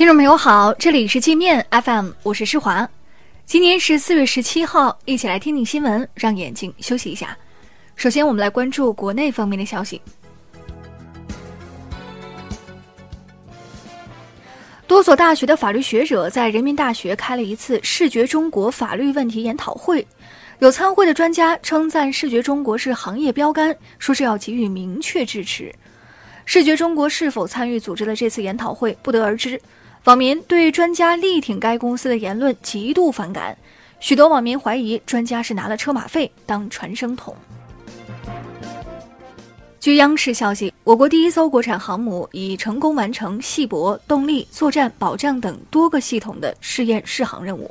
听众朋友好，这里是界面 FM，我是施华。今天是四月十七号，一起来听听新闻，让眼睛休息一下。首先，我们来关注国内方面的消息。多所大学的法律学者在人民大学开了一次“视觉中国”法律问题研讨会。有参会的专家称赞“视觉中国”是行业标杆，说是要给予明确支持。视觉中国是否参与组织了这次研讨会，不得而知。网民对专家力挺该公司的言论极度反感，许多网民怀疑专家是拿了车马费当传声筒。据央视消息，我国第一艘国产航母已成功完成系泊、动力、作战、保障等多个系统的试验试航任务。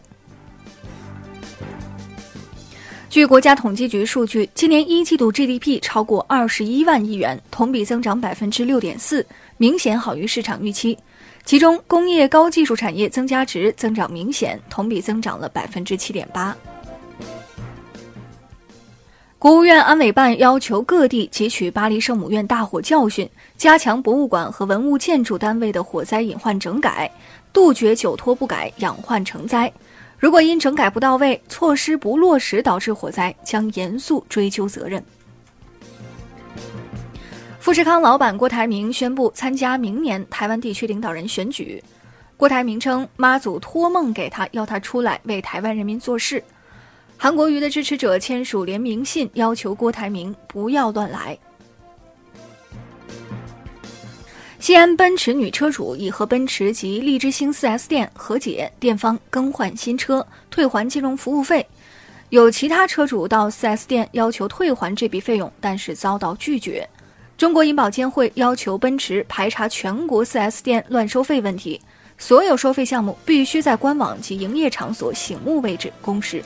据国家统计局数据，今年一季度 GDP 超过二十一万亿元，同比增长百分之六点四，明显好于市场预期。其中，工业高技术产业增加值增长明显，同比增长了百分之七点八。国务院安委办要求各地汲取巴黎圣母院大火教训，加强博物馆和文物建筑单位的火灾隐患整改，杜绝久拖不改、养患成灾。如果因整改不到位、措施不落实导致火灾，将严肃追究责任。富士康老板郭台铭宣布参加明年台湾地区领导人选举。郭台铭称，妈祖托梦给他，要他出来为台湾人民做事。韩国瑜的支持者签署联名信，要求郭台铭不要乱来。西安奔驰女车主已和奔驰及荔枝星 4S 店和解，店方更换新车，退还金融服务费。有其他车主到 4S 店要求退还这笔费用，但是遭到拒绝。中国银保监会要求奔驰排查全国 4S 店乱收费问题，所有收费项目必须在官网及营业场所醒目位置公示。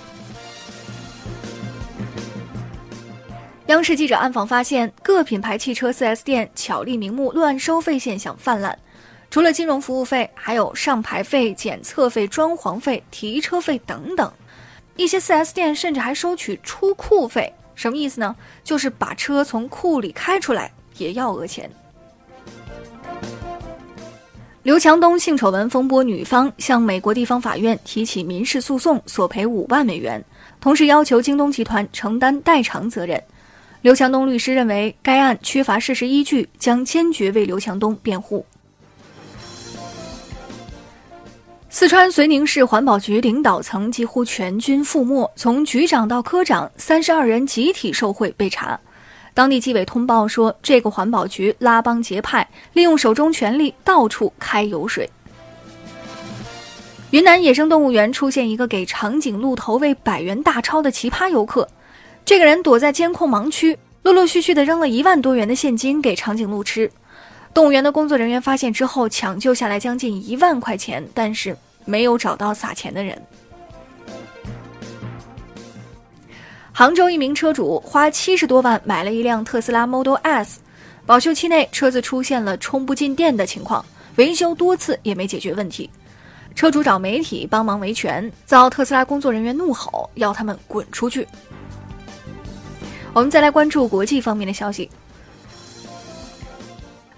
央视记者暗访发现，各品牌汽车 4S 店巧立名目乱收费现象泛滥，除了金融服务费，还有上牌费、检测费、装潢费、提车费等等。一些 4S 店甚至还收取出库费，什么意思呢？就是把车从库里开出来。也要讹钱。刘强东性丑闻风波，女方向美国地方法院提起民事诉讼，索赔五万美元，同时要求京东集团承担代偿责任。刘强东律师认为该案缺乏事实依据，将坚决为刘强东辩护。四川遂宁市环保局领导层几乎全军覆没，从局长到科长，三十二人集体受贿被查。当地纪委通报说，这个环保局拉帮结派，利用手中权力到处开油水。云南野生动物园出现一个给长颈鹿投喂百元大钞的奇葩游客，这个人躲在监控盲区，陆陆续续的扔了一万多元的现金给长颈鹿吃。动物园的工作人员发现之后，抢救下来将近一万块钱，但是没有找到撒钱的人。杭州一名车主花七十多万买了一辆特斯拉 Model S，保修期内车子出现了充不进电的情况，维修多次也没解决问题。车主找媒体帮忙维权，遭特斯拉工作人员怒吼，要他们滚出去。我们再来关注国际方面的消息：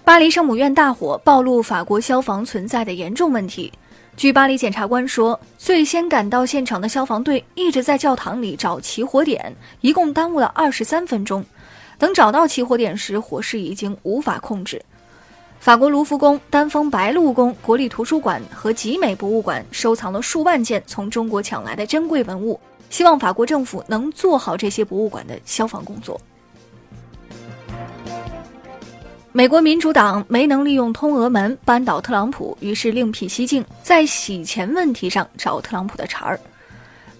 巴黎圣母院大火暴露法国消防存在的严重问题。据巴黎检察官说，最先赶到现场的消防队一直在教堂里找起火点，一共耽误了二十三分钟。等找到起火点时，火势已经无法控制。法国卢浮宫、丹枫白露宫、国立图书馆和集美博物馆收藏了数万件从中国抢来的珍贵文物，希望法国政府能做好这些博物馆的消防工作。美国民主党没能利用通俄门扳倒特朗普，于是另辟蹊径，在洗钱问题上找特朗普的茬儿。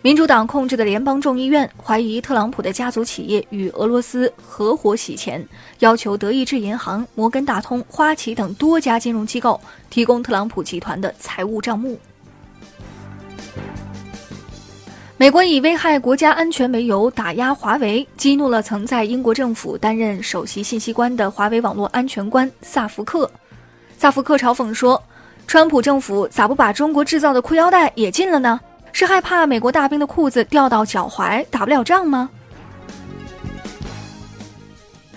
民主党控制的联邦众议院怀疑特朗普的家族企业与俄罗斯合伙洗钱，要求德意志银行、摩根大通、花旗等多家金融机构提供特朗普集团的财务账目。美国以危害国家安全为由打压华为，激怒了曾在英国政府担任首席信息官的华为网络安全官萨福克。萨福克嘲讽说：“川普政府咋不把中国制造的裤腰带也禁了呢？是害怕美国大兵的裤子掉到脚踝打不了仗吗？”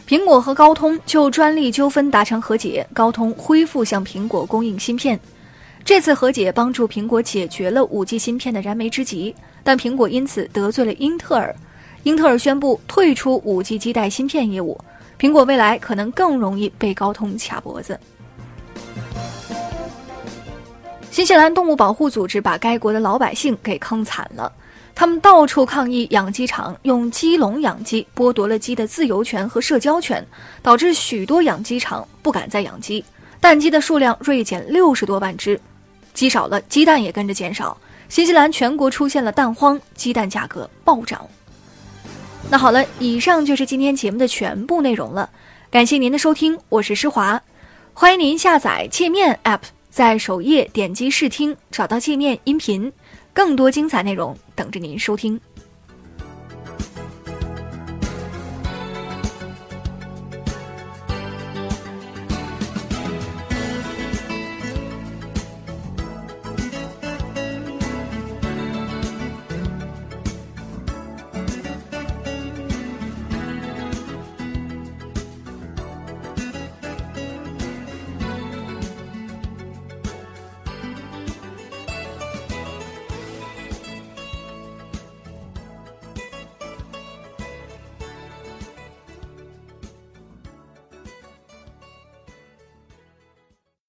苹果和高通就专利纠纷达成和解，高通恢复向苹果供应芯片。这次和解帮助苹果解决了 5G 芯片的燃眉之急，但苹果因此得罪了英特尔。英特尔宣布退出 5G 基带芯片业务，苹果未来可能更容易被高通卡脖子。新西兰动物保护组织把该国的老百姓给坑惨了。他们到处抗议养鸡场用鸡笼养鸡，剥夺了鸡的自由权和社交权，导致许多养鸡场不敢再养鸡，蛋鸡的数量锐减六十多万只，鸡少了，鸡蛋也跟着减少。新西兰全国出现了蛋荒，鸡蛋价格暴涨。那好了，以上就是今天节目的全部内容了，感谢您的收听，我是施华，欢迎您下载界面 App，在首页点击试听，找到界面音频。更多精彩内容等着您收听。